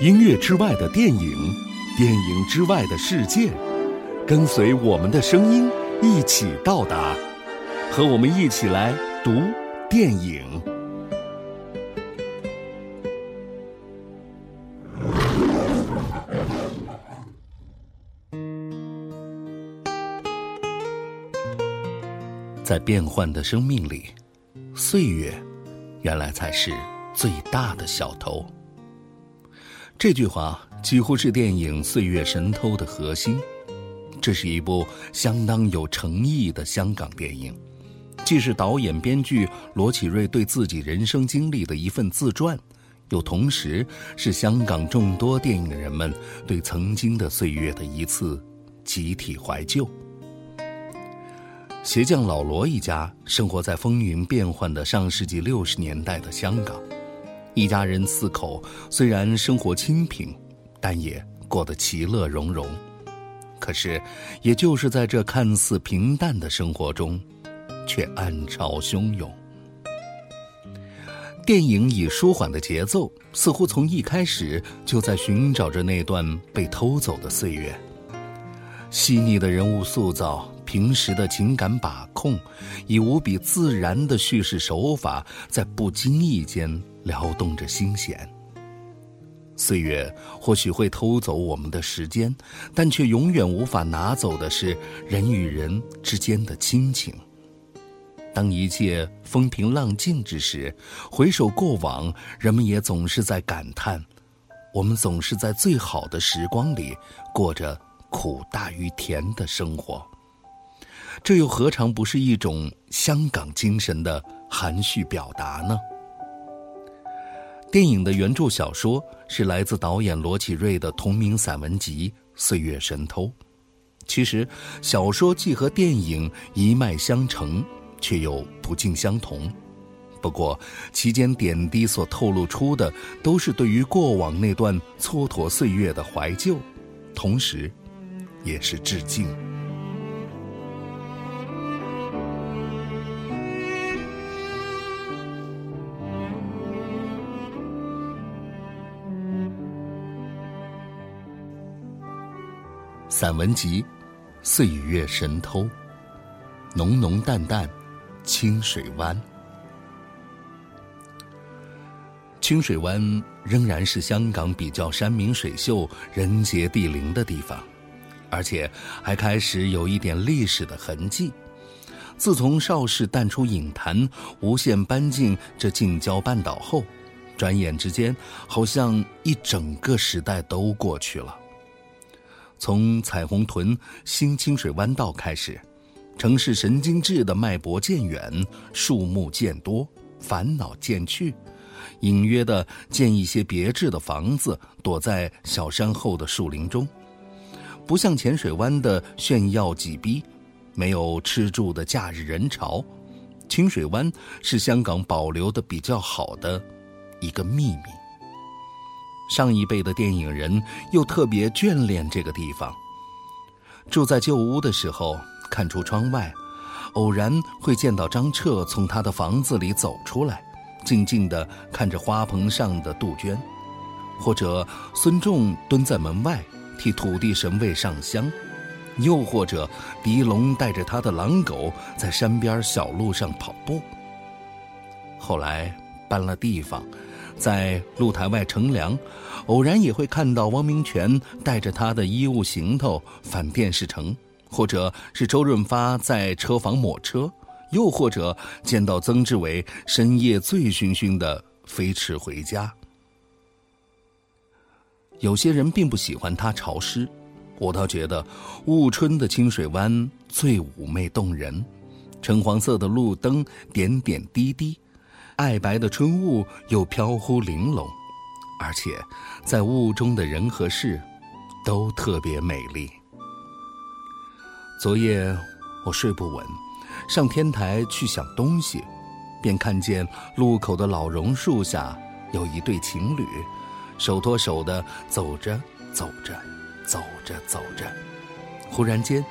音乐之外的电影，电影之外的世界，跟随我们的声音一起到达，和我们一起来读电影。在变幻的生命里，岁月原来才是最大的小偷。这句话几乎是电影《岁月神偷》的核心。这是一部相当有诚意的香港电影，既是导演、编剧罗启瑞对自己人生经历的一份自传，又同时是香港众多电影人们对曾经的岁月的一次集体怀旧。鞋匠老罗一家生活在风云变幻的上世纪六十年代的香港。一家人四口虽然生活清贫，但也过得其乐融融。可是，也就是在这看似平淡的生活中，却暗潮汹涌。电影以舒缓的节奏，似乎从一开始就在寻找着那段被偷走的岁月。细腻的人物塑造，平时的情感把控，以无比自然的叙事手法，在不经意间。撩动着心弦。岁月或许会偷走我们的时间，但却永远无法拿走的是人与人之间的亲情。当一切风平浪静之时，回首过往，人们也总是在感叹：我们总是在最好的时光里过着苦大于甜的生活。这又何尝不是一种香港精神的含蓄表达呢？电影的原著小说是来自导演罗启瑞的同名散文集《岁月神偷》。其实，小说既和电影一脉相承，却又不尽相同。不过，其间点滴所透露出的，都是对于过往那段蹉跎岁月的怀旧，同时，也是致敬。散文集《岁月神偷》，浓浓淡淡，清水湾。清水湾仍然是香港比较山明水秀、人杰地灵的地方，而且还开始有一点历史的痕迹。自从邵氏淡出影坛，无限搬进这近郊半岛后，转眼之间，好像一整个时代都过去了。从彩虹屯新清水湾道开始，城市神经质的脉搏渐远，树木渐多，烦恼渐去，隐约的建一些别致的房子躲在小山后的树林中，不像浅水湾的炫耀挤逼，没有吃住的假日人潮，清水湾是香港保留的比较好的一个秘密。上一辈的电影人又特别眷恋这个地方。住在旧屋的时候，看出窗外，偶然会见到张彻从他的房子里走出来，静静地看着花棚上的杜鹃；或者孙仲蹲在门外替土地神位上香；又或者狄龙带着他的狼狗在山边小路上跑步。后来搬了地方。在露台外乘凉，偶然也会看到汪明荃带着他的衣物行头返电视城，或者是周润发在车房抹车，又或者见到曾志伟深夜醉醺醺的飞驰回家。有些人并不喜欢它潮湿，我倒觉得雾春的清水湾最妩媚动人，橙黄色的路灯点点滴滴。爱白的春雾又飘忽玲珑，而且在雾中的人和事都特别美丽。昨夜我睡不稳，上天台去想东西，便看见路口的老榕树下有一对情侣，手托手的走着走着，走着走着，忽然间，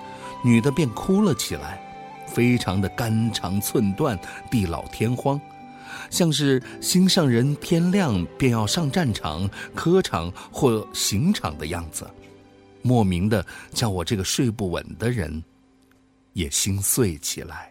女的便哭了起来，非常的肝肠寸断、地老天荒，像是心上人天亮便要上战场、科场或刑场的样子，莫名的叫我这个睡不稳的人也心碎起来。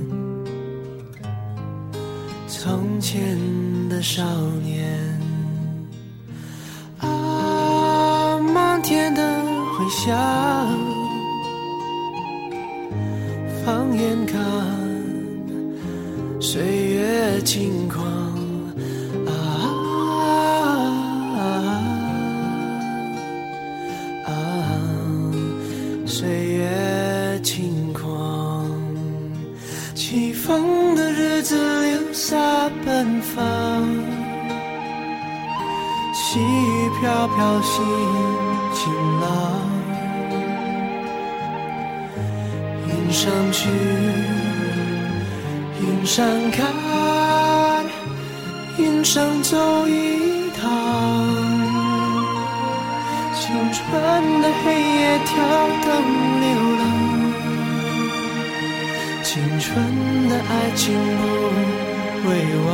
从前的少年，啊，漫天的回响，放眼看。岁月轻狂啊！岁月轻，风的日子留下奔放，细雨飘飘，心晴朗，云上去。云上看，云上走一趟，青春的黑夜跳灯流浪，纯的爱情不会忘，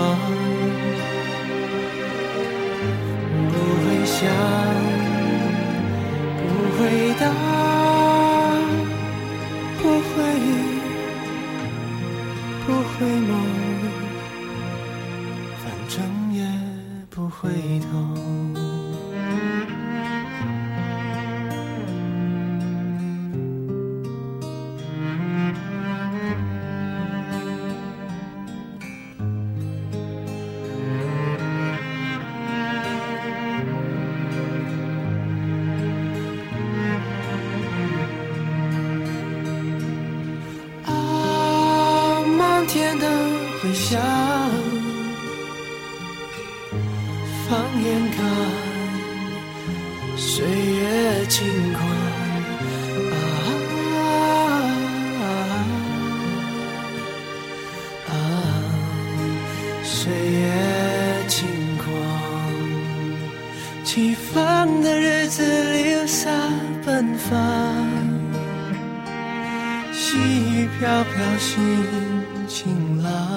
不会想，不会答，不会。不回眸，反正也不回头。想，放眼看，岁月轻狂，啊啊啊！啊，岁月轻狂，起风的日子里洒奔放，细雨飘飘心晴朗。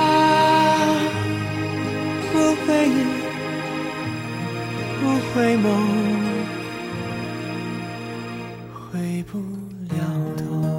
回眸，回不了头。